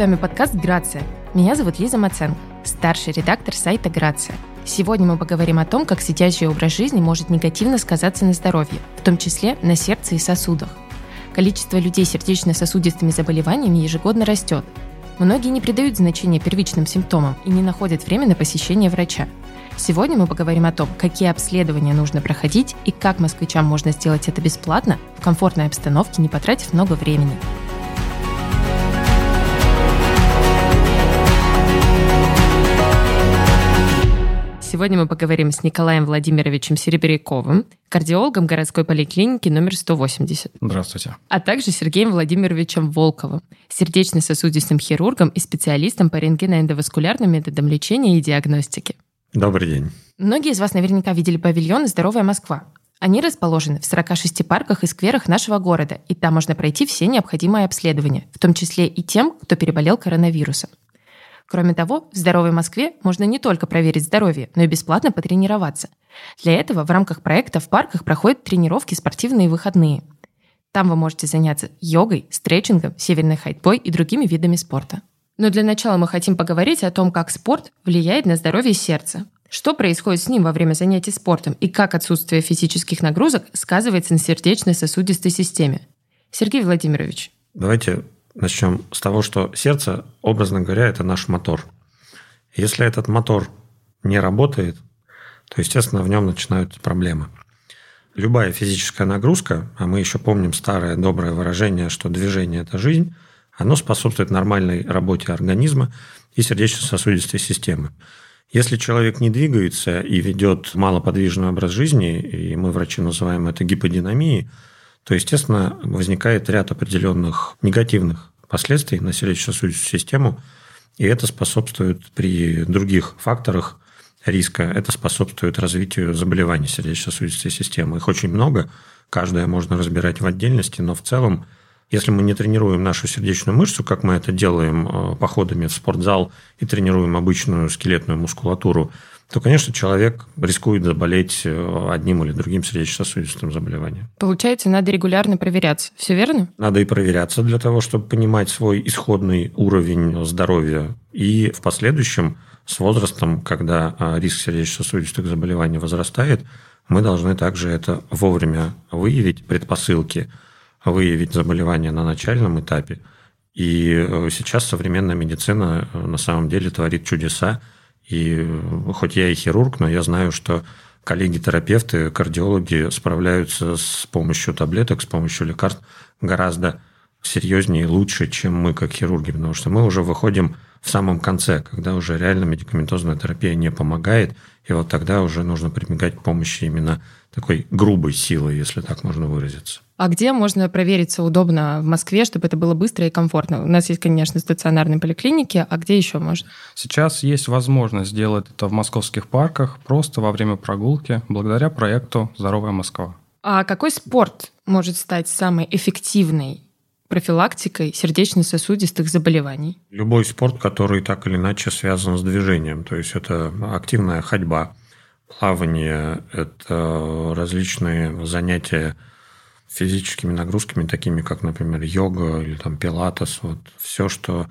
вами подкаст «Грация». Меня зовут Лиза Маценко, старший редактор сайта «Грация». Сегодня мы поговорим о том, как сидячий образ жизни может негативно сказаться на здоровье, в том числе на сердце и сосудах. Количество людей с сердечно-сосудистыми заболеваниями ежегодно растет. Многие не придают значения первичным симптомам и не находят время на посещение врача. Сегодня мы поговорим о том, какие обследования нужно проходить и как москвичам можно сделать это бесплатно, в комфортной обстановке, не потратив много времени. Сегодня мы поговорим с Николаем Владимировичем Серебряковым, кардиологом городской поликлиники номер 180. Здравствуйте. А также Сергеем Владимировичем Волковым, сердечно-сосудистым хирургом и специалистом по рентгеноэндоваскулярным методам лечения и диагностики. Добрый день. Многие из вас наверняка видели павильоны «Здоровая Москва». Они расположены в 46 парках и скверах нашего города, и там можно пройти все необходимые обследования, в том числе и тем, кто переболел коронавирусом. Кроме того, в здоровой Москве можно не только проверить здоровье, но и бесплатно потренироваться. Для этого в рамках проекта в парках проходят тренировки спортивные выходные. Там вы можете заняться йогой, стретчингом, северной ходьбой и другими видами спорта. Но для начала мы хотим поговорить о том, как спорт влияет на здоровье сердца. Что происходит с ним во время занятий спортом и как отсутствие физических нагрузок сказывается на сердечно-сосудистой системе? Сергей Владимирович. Давайте Начнем с того, что сердце, образно говоря, это наш мотор. Если этот мотор не работает, то, естественно, в нем начинаются проблемы. Любая физическая нагрузка, а мы еще помним старое доброе выражение, что движение – это жизнь, оно способствует нормальной работе организма и сердечно-сосудистой системы. Если человек не двигается и ведет малоподвижный образ жизни, и мы, врачи, называем это гиподинамией, то, естественно, возникает ряд определенных негативных последствий на сердечно-сосудистую систему, и это способствует при других факторах риска, это способствует развитию заболеваний сердечно-сосудистой системы. Их очень много, каждое можно разбирать в отдельности, но в целом, если мы не тренируем нашу сердечную мышцу, как мы это делаем э, походами в спортзал и тренируем обычную скелетную мускулатуру, то, конечно, человек рискует заболеть э, одним или другим сердечно-сосудистым заболеванием. Получается, надо регулярно проверяться. Все верно? Надо и проверяться для того, чтобы понимать свой исходный уровень здоровья. И в последующем, с возрастом, когда а, риск сердечно-сосудистых заболеваний возрастает, мы должны также это вовремя выявить, предпосылки, выявить заболевания на начальном этапе. И э, сейчас современная медицина э, на самом деле творит чудеса, и хоть я и хирург, но я знаю, что коллеги-терапевты, кардиологи справляются с помощью таблеток, с помощью лекарств гораздо серьезнее и лучше, чем мы, как хирурги, потому что мы уже выходим в самом конце, когда уже реально медикаментозная терапия не помогает, и вот тогда уже нужно прибегать к помощи именно такой грубой силы, если так можно выразиться. А где можно провериться удобно в Москве, чтобы это было быстро и комфортно? У нас есть, конечно, стационарные поликлиники, а где еще можно? Сейчас есть возможность сделать это в московских парках просто во время прогулки, благодаря проекту «Здоровая Москва». А какой спорт может стать самой эффективной профилактикой сердечно-сосудистых заболеваний? Любой спорт, который так или иначе связан с движением. То есть это активная ходьба, плавание, это различные занятия физическими нагрузками, такими как, например, йога или там пилатес, вот все, что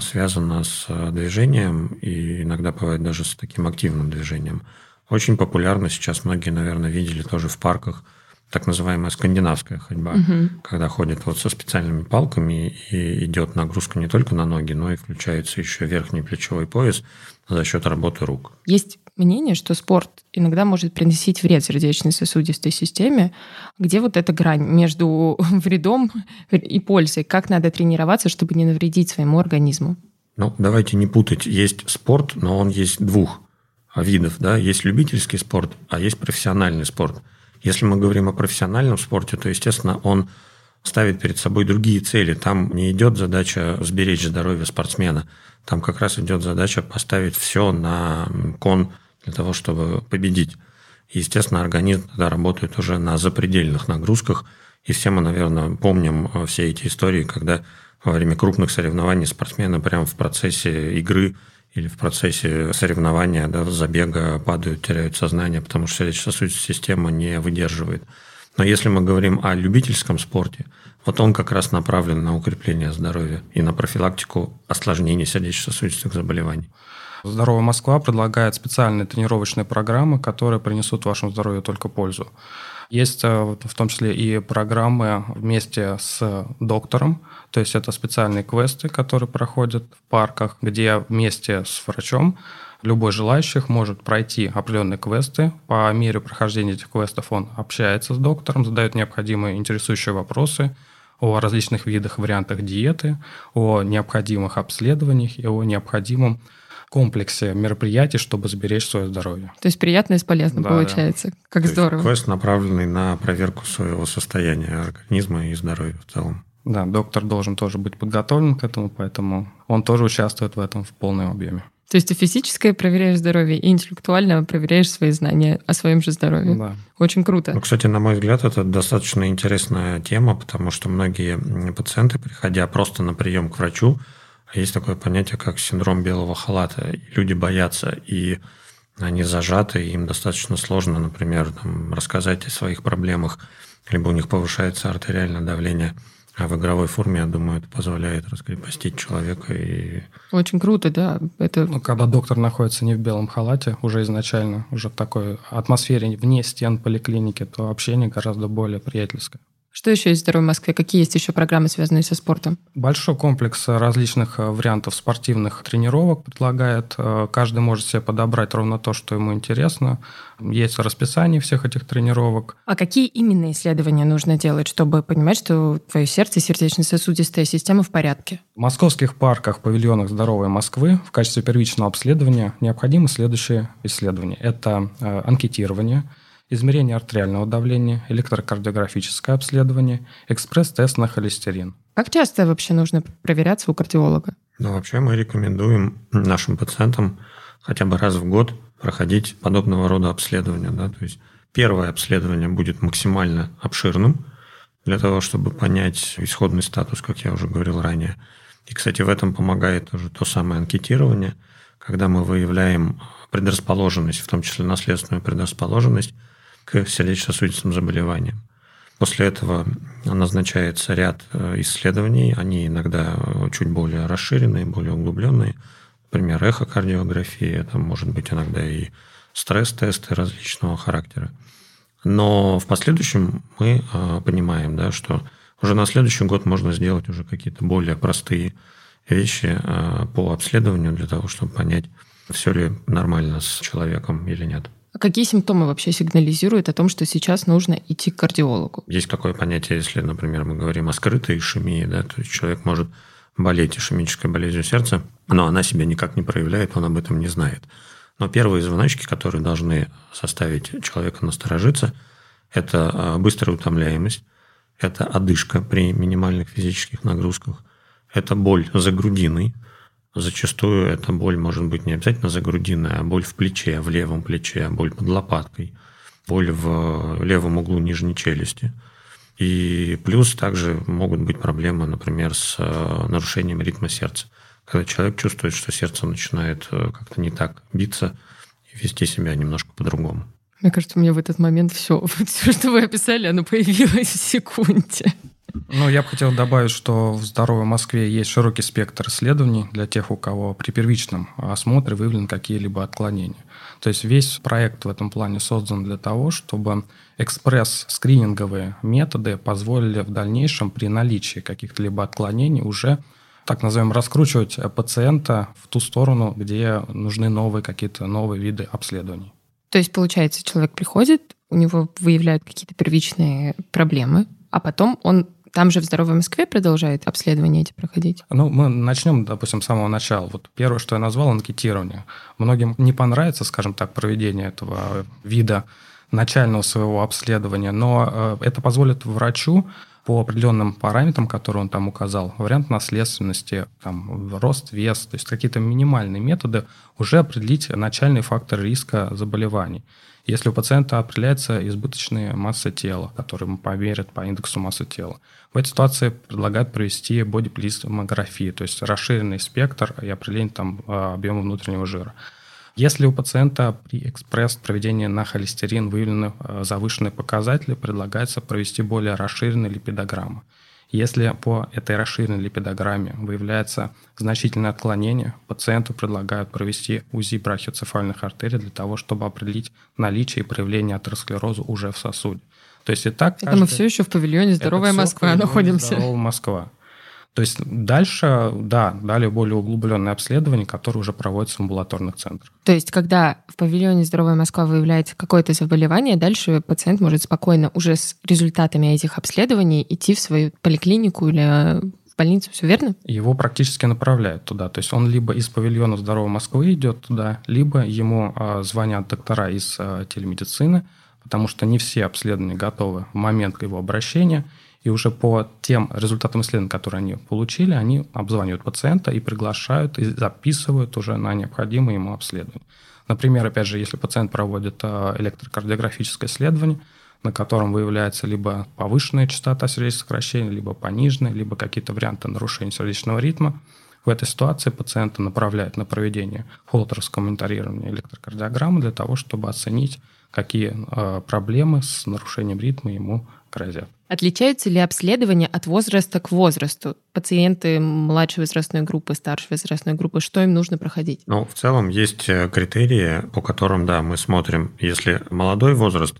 связано с движением и иногда бывает даже с таким активным движением. Очень популярно сейчас, многие, наверное, видели тоже в парках, так называемая скандинавская ходьба, угу. когда ходят вот со специальными палками и идет нагрузка не только на ноги, но и включается еще верхний плечевой пояс за счет работы рук. Есть мнение, что спорт иногда может приносить вред сердечно-сосудистой системе. Где вот эта грань между вредом и пользой? Как надо тренироваться, чтобы не навредить своему организму? Ну, давайте не путать. Есть спорт, но он есть двух видов. Да? Есть любительский спорт, а есть профессиональный спорт. Если мы говорим о профессиональном спорте, то, естественно, он ставит перед собой другие цели. Там не идет задача сберечь здоровье спортсмена. Там как раз идет задача поставить все на кон для того, чтобы победить. естественно, организм тогда работает уже на запредельных нагрузках. И все мы, наверное, помним э, все эти истории, когда во время крупных соревнований спортсмены прямо в процессе игры или в процессе соревнования, да, забега падают, теряют сознание, потому что сердечно-сосудистая система не выдерживает Но если мы говорим о любительском спорте, вот он как раз направлен на укрепление здоровья и на профилактику осложнений сердечно-сосудистых заболеваний. Здоровая Москва предлагает специальные тренировочные программы, которые принесут вашему здоровью только пользу. Есть э, в том числе и программы вместе с доктором, то есть это специальные квесты, которые проходят в парках, где вместе с врачом любой желающих может пройти определенные квесты. По мере прохождения этих квестов он общается с доктором, задает необходимые интересующие вопросы о различных видах, вариантах диеты, о необходимых обследованиях и о необходимом комплексе мероприятий, чтобы сберечь свое здоровье. То есть приятно и полезно да, получается. Да. Как То здорово. квест направленный на проверку своего состояния организма и здоровья в целом. Да, доктор должен тоже быть подготовлен к этому, поэтому он тоже участвует в этом в полном объеме. То есть ты физическое проверяешь здоровье и интеллектуально проверяешь свои знания о своем же здоровье. Да. Очень круто. Ну, кстати, на мой взгляд, это достаточно интересная тема, потому что многие пациенты, приходя просто на прием к врачу, есть такое понятие, как синдром белого халата. Люди боятся, и они зажаты, и им достаточно сложно, например, там, рассказать о своих проблемах, либо у них повышается артериальное давление. А в игровой форме, я думаю, это позволяет раскрепостить человека. И... Очень круто, да. Это... Ну, когда доктор находится не в белом халате, уже изначально, уже в такой атмосфере вне стен поликлиники, то общение гораздо более приятельское. Что еще есть в «Здоровой Москве»? Какие есть еще программы, связанные со спортом? Большой комплекс различных э, вариантов спортивных тренировок предлагает. Э, каждый может себе подобрать ровно то, что ему интересно. Есть расписание всех этих тренировок. А какие именно исследования нужно делать, чтобы понимать, что твое сердце и сердечно-сосудистая система в порядке? В московских парках, павильонах «Здоровой Москвы» в качестве первичного обследования необходимы следующие исследования. Это э, анкетирование – измерение артериального давления, электрокардиографическое обследование, экспресс-тест на холестерин. Как часто вообще нужно проверяться у кардиолога? Ну, вообще мы рекомендуем нашим пациентам хотя бы раз в год проходить подобного рода обследования. Да? То есть первое обследование будет максимально обширным для того, чтобы понять исходный статус, как я уже говорил ранее. И, кстати, в этом помогает тоже то самое анкетирование, когда мы выявляем предрасположенность, в том числе наследственную предрасположенность к сердечно-сосудистым заболеваниям. После этого назначается ряд э, исследований, они иногда чуть более расширенные, более углубленные. Например, эхокардиография, это может быть иногда и стресс-тесты различного характера. Но в последующем мы э, понимаем, да, что уже на следующий год можно сделать уже какие-то более простые вещи э, по обследованию для того, чтобы понять, все ли нормально с человеком или нет. Какие симптомы вообще сигнализируют о том, что сейчас нужно идти к кардиологу? Есть такое понятие, если, например, мы говорим о скрытой ишемии, да, то есть человек может болеть ишемической болезнью сердца, но она себя никак не проявляет, он об этом не знает. Но первые звоночки, которые должны составить человека насторожиться, это а, быстрая утомляемость, это одышка при минимальных физических нагрузках, это боль за грудиной – Зачастую эта боль может быть не обязательно загрудинная, а боль в плече, в левом плече, боль под лопаткой, боль в левом углу нижней челюсти. И плюс также могут быть проблемы, например, с э, нарушением ритма сердца. Когда человек чувствует, что сердце начинает э, как-то не так биться и вести себя немножко по-другому. Мне кажется, у меня в этот момент все, все, что вы описали, оно появилось в секунде. Ну, я бы хотел добавить, что в здоровой Москве есть широкий спектр исследований для тех, у кого при первичном осмотре выявлены какие-либо отклонения. То есть весь проект в этом плане создан для того, чтобы экспресс-скрининговые методы позволили в дальнейшем при наличии каких-то либо отклонений уже так назовем, раскручивать пациента в ту сторону, где нужны новые какие-то новые виды обследований. То есть, получается, человек приходит, у него выявляют какие-то первичные проблемы, а потом он там же в Здоровой Москве продолжает обследование эти проходить? Ну, мы начнем, допустим, с самого начала. Вот первое, что я назвал, анкетирование. Многим не понравится, скажем так, проведение этого вида начального своего обследования, но э, это позволит врачу по определенным параметрам, которые он там указал, вариант наследственности, там, рост, вес, то есть какие-то минимальные методы, уже определить начальный фактор риска заболеваний. Если у пациента определяется избыточная масса тела, которую ему померят по индексу массы тела, в этой ситуации предлагают провести бодиплиз томографию, то есть расширенный спектр и определение там, а, объема внутреннего жира. Если у пациента при экспресс-проведении на холестерин выявлены э, завышенные показатели, предлагается провести более расширенную липидограмму. Если по этой расширенной липидограмме выявляется значительное отклонение, пациенту предлагают провести УЗИ брахиоцефальных артерий для того, чтобы определить наличие и проявление атеросклероза уже в сосуде. То есть и так... Это каждый... мы все еще в павильоне «Здоровая Москва» находимся. «Здоровая Москва». То есть дальше, да, далее более углубленные обследования, которые уже проводятся в амбулаторных центрах. То есть, когда в павильоне «Здоровая Москва» выявляется какое-то заболевание, дальше пациент может спокойно уже с результатами этих обследований идти в свою поликлинику или в больницу, все верно? Его практически направляют туда. То есть он либо из павильона «Здоровой Москвы» идет туда, либо ему э, звонят доктора из э, телемедицины, потому что не все обследования готовы в момент его обращения – и уже по тем результатам исследований, которые они получили, они обзванивают пациента и приглашают, и записывают уже на необходимые ему обследования. Например, опять же, если пациент проводит э, электрокардиографическое исследование, на котором выявляется либо повышенная частота сердечных сокращений, либо пониженная, либо какие-то варианты нарушения сердечного ритма, в этой ситуации пациента направляют на проведение холтеровского мониторирования электрокардиограммы для того, чтобы оценить, какие э, проблемы с нарушением ритма ему грозят. Отличаются ли обследования от возраста к возрасту? Пациенты младшей возрастной группы, старшей возрастной группы, что им нужно проходить? Ну, в целом есть э, критерии, по которым, да, мы смотрим, если молодой возраст,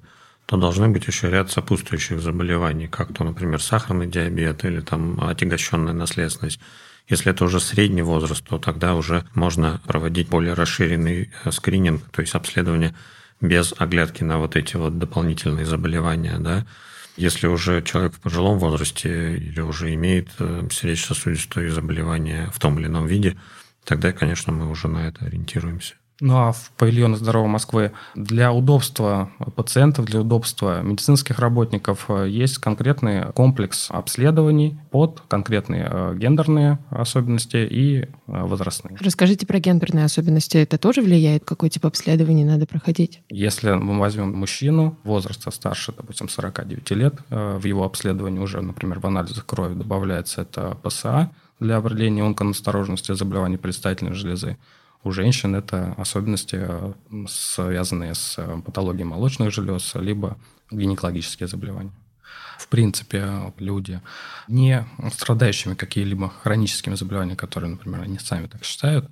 то должны быть еще ряд сопутствующих заболеваний, как то, например, сахарный диабет или там отягощенная наследственность. Если это уже средний возраст, то тогда уже можно проводить более расширенный э, скрининг, то есть обследование без оглядки на вот эти вот дополнительные заболевания, да. Если уже человек в пожилом возрасте или уже имеет э, сердечно-сосудистые заболевания в том или ином виде, тогда, конечно, мы уже на это ориентируемся. Ну а в павильоне «Здоровой Москвы» для удобства пациентов, для удобства медицинских работников э, есть конкретный комплекс обследований под конкретные э, гендерные особенности и э, возрастные. Расскажите про гендерные особенности. Это тоже влияет? Какой тип обследований надо проходить? Если мы возьмем мужчину возраста старше, допустим, 49 лет, в его обследовании уже, например, в анализах крови добавляется это ПСА для определения онконастороженности заболеваний предстательной железы у женщин это особенности, э, связанные с э, патологией молочных желез, либо гинекологические заболевания. В принципе, люди, не страдающими какими-либо хроническими заболеваниями, которые, например, они сами так считают,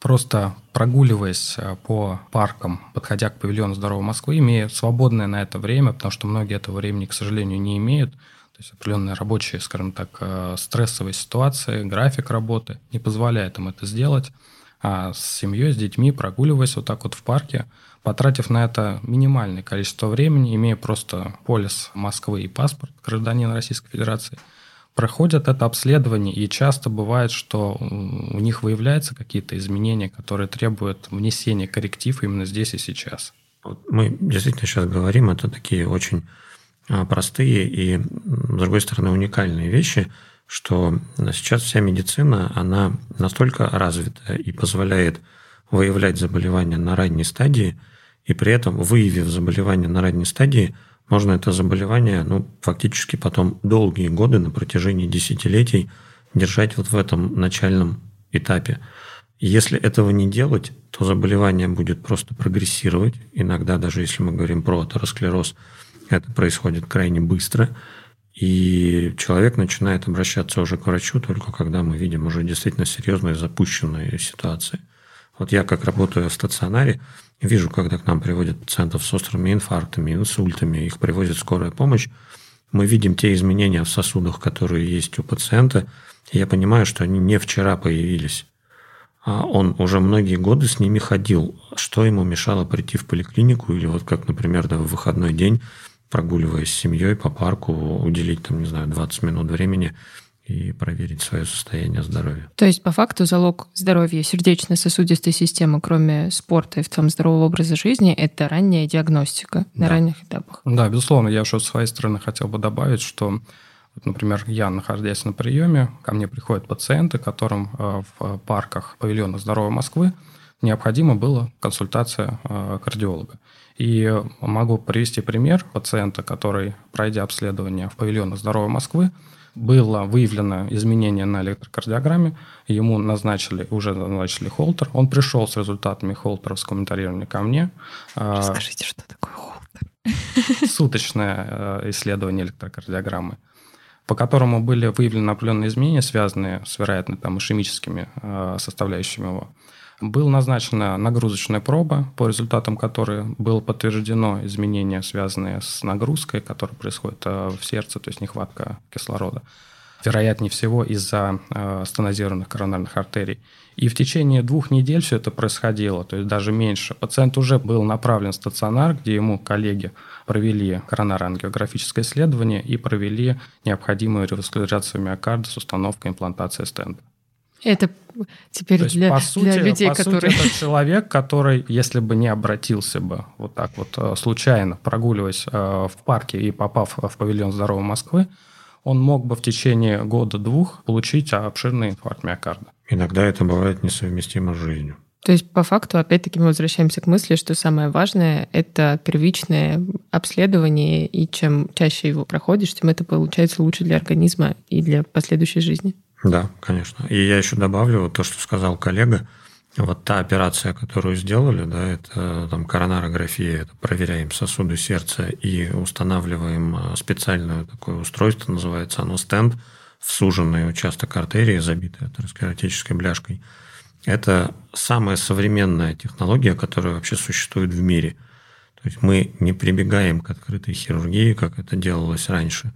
просто прогуливаясь э, по паркам, подходя к павильону «Здоровой Москвы», имея свободное на это время, потому что многие этого времени, к сожалению, не имеют, то есть определенные рабочие, скажем так, стрессовые ситуации, график работы не позволяет им это сделать – а с семьей, с детьми, прогуливаясь вот так вот в парке, потратив на это минимальное количество времени, имея просто полис Москвы и паспорт гражданина Российской Федерации, проходят это обследование, и часто бывает, что у них выявляются какие-то изменения, которые требуют внесения корректив именно здесь и сейчас. Мы действительно сейчас говорим, это такие очень простые и, с другой стороны, уникальные вещи – что сейчас вся медицина, она настолько развита и позволяет выявлять заболевания на ранней стадии, и при этом, выявив заболевание на ранней стадии, можно это заболевание, ну, фактически потом долгие годы, на протяжении десятилетий, держать вот в этом начальном этапе. Если этого не делать, то заболевание будет просто прогрессировать. Иногда, даже если мы говорим про атеросклероз, это происходит крайне быстро – и человек начинает обращаться уже к врачу только когда мы видим уже действительно серьезные запущенные ситуации. Вот я как работаю в стационаре, вижу, когда к нам приводят пациентов с острыми инфарктами, инсультами, их привозит скорая помощь, мы видим те изменения в сосудах, которые есть у пациента, и я понимаю, что они не вчера появились. А он уже многие годы с ними ходил. Что ему мешало прийти в поликлинику или вот как, например, да, в выходной день прогуливаясь с семьей по парку, уделить, там, не знаю, 20 минут времени и проверить свое состояние здоровья. То есть, по факту, залог здоровья сердечно-сосудистой системы, кроме спорта и в том здорового образа жизни, это ранняя диагностика да. на ранних этапах. Да, безусловно. Я еще с своей стороны хотел бы добавить, что вот, например, я, находясь на приеме, ко мне приходят пациенты, которым э, в парках павильона «Здоровой Москвы» необходима была консультация э, кардиолога. И могу привести пример пациента, который, пройдя обследование в павильоне «Здоровой Москвы», было выявлено изменение на электрокардиограмме, ему назначили, уже назначили холтер, он пришел с результатами холтеровского комментарирования ко мне. А, Расскажите, что такое холтер? Суточное э, исследование электрокардиограммы по которому были выявлены определенные изменения, связанные с, вероятно, там, ишемическими э, составляющими его. Была назначена нагрузочная проба, по результатам которой было подтверждено изменения, связанные с нагрузкой, которая происходит э, в сердце, то есть нехватка кислорода. Вероятнее всего из-за э, стенозированных коронарных артерий. И в течение двух недель все это происходило, то есть даже меньше. Пациент уже был направлен в стационар, где ему коллеги провели коронарангиографическое исследование и провели необходимую реваскуляризацию миокарда с установкой имплантации стенда. Это теперь То есть, для, по сути, для людей, по которые... Сути, это человек, который, если бы не обратился бы вот так вот э, случайно, прогуливаясь э, в парке и попав в павильон здоровой Москвы, он мог бы в течение года-двух получить обширный инфаркт миокарда. Иногда это бывает несовместимо с жизнью. То есть, по факту, опять-таки, мы возвращаемся к мысли, что самое важное — это первичное обследование, и чем чаще его проходишь, тем это получается лучше для организма и для последующей жизни. Да, конечно. И я еще добавлю вот то, что сказал коллега. Вот та операция, которую сделали, да, это там коронарография, это проверяем сосуды сердца и устанавливаем э, специальное такое устройство, называется оно стенд, в суженный участок артерии, забитый атеросклеротической бляшкой – это самая современная технология, которая вообще существует в мире. То есть мы не прибегаем к открытой хирургии, как это делалось раньше.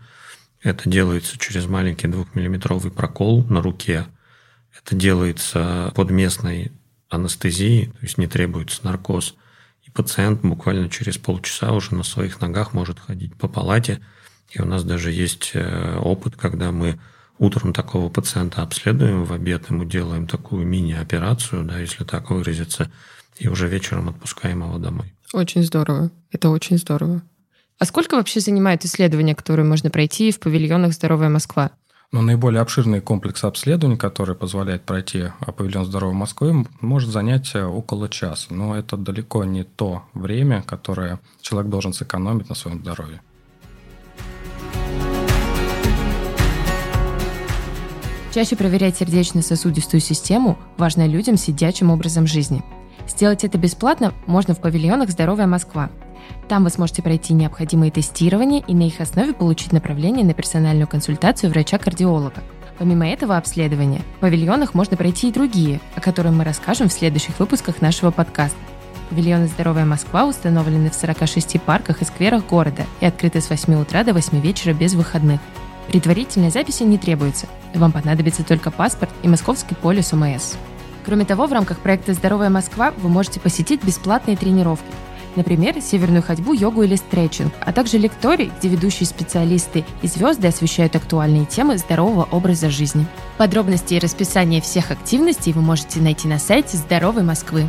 Это делается через маленький двухмиллиметровый прокол на руке. Это делается под местной анестезией, то есть не требуется наркоз. И пациент буквально через полчаса уже на своих ногах может ходить по палате. И у нас даже есть э, опыт, когда мы Утром такого пациента обследуем, в обед ему делаем такую мини-операцию, да, если так выразиться, и уже вечером отпускаем его домой. Очень здорово. Это очень здорово. А сколько вообще занимает исследование, которое можно пройти в павильонах «Здоровая Москва»? Но наиболее обширный комплекс обследований, который позволяет пройти павильон здоровой Москвы, может занять э, около часа. Но это далеко не то время, которое человек должен сэкономить на своем здоровье. Чаще проверять сердечно-сосудистую систему важно людям с сидячим образом жизни. Сделать это бесплатно можно в павильонах «Здоровая Москва». Там вы сможете пройти необходимые тестирования и на их основе получить направление на персональную консультацию врача-кардиолога. Помимо этого обследования, в павильонах можно пройти и другие, о которых мы расскажем в следующих выпусках нашего подкаста. Павильоны «Здоровая Москва» установлены в 46 парках и скверах города и открыты с 8 утра до 8 вечера без выходных. Предварительной записи не требуется. Вам понадобится только паспорт и московский полис ОМС. Кроме того, в рамках проекта «Здоровая Москва» вы можете посетить бесплатные тренировки. Например, северную ходьбу, йогу или стретчинг, а также лекторий, где ведущие специалисты и звезды освещают актуальные темы здорового образа жизни. Подробности и расписание всех активностей вы можете найти на сайте «Здоровой Москвы».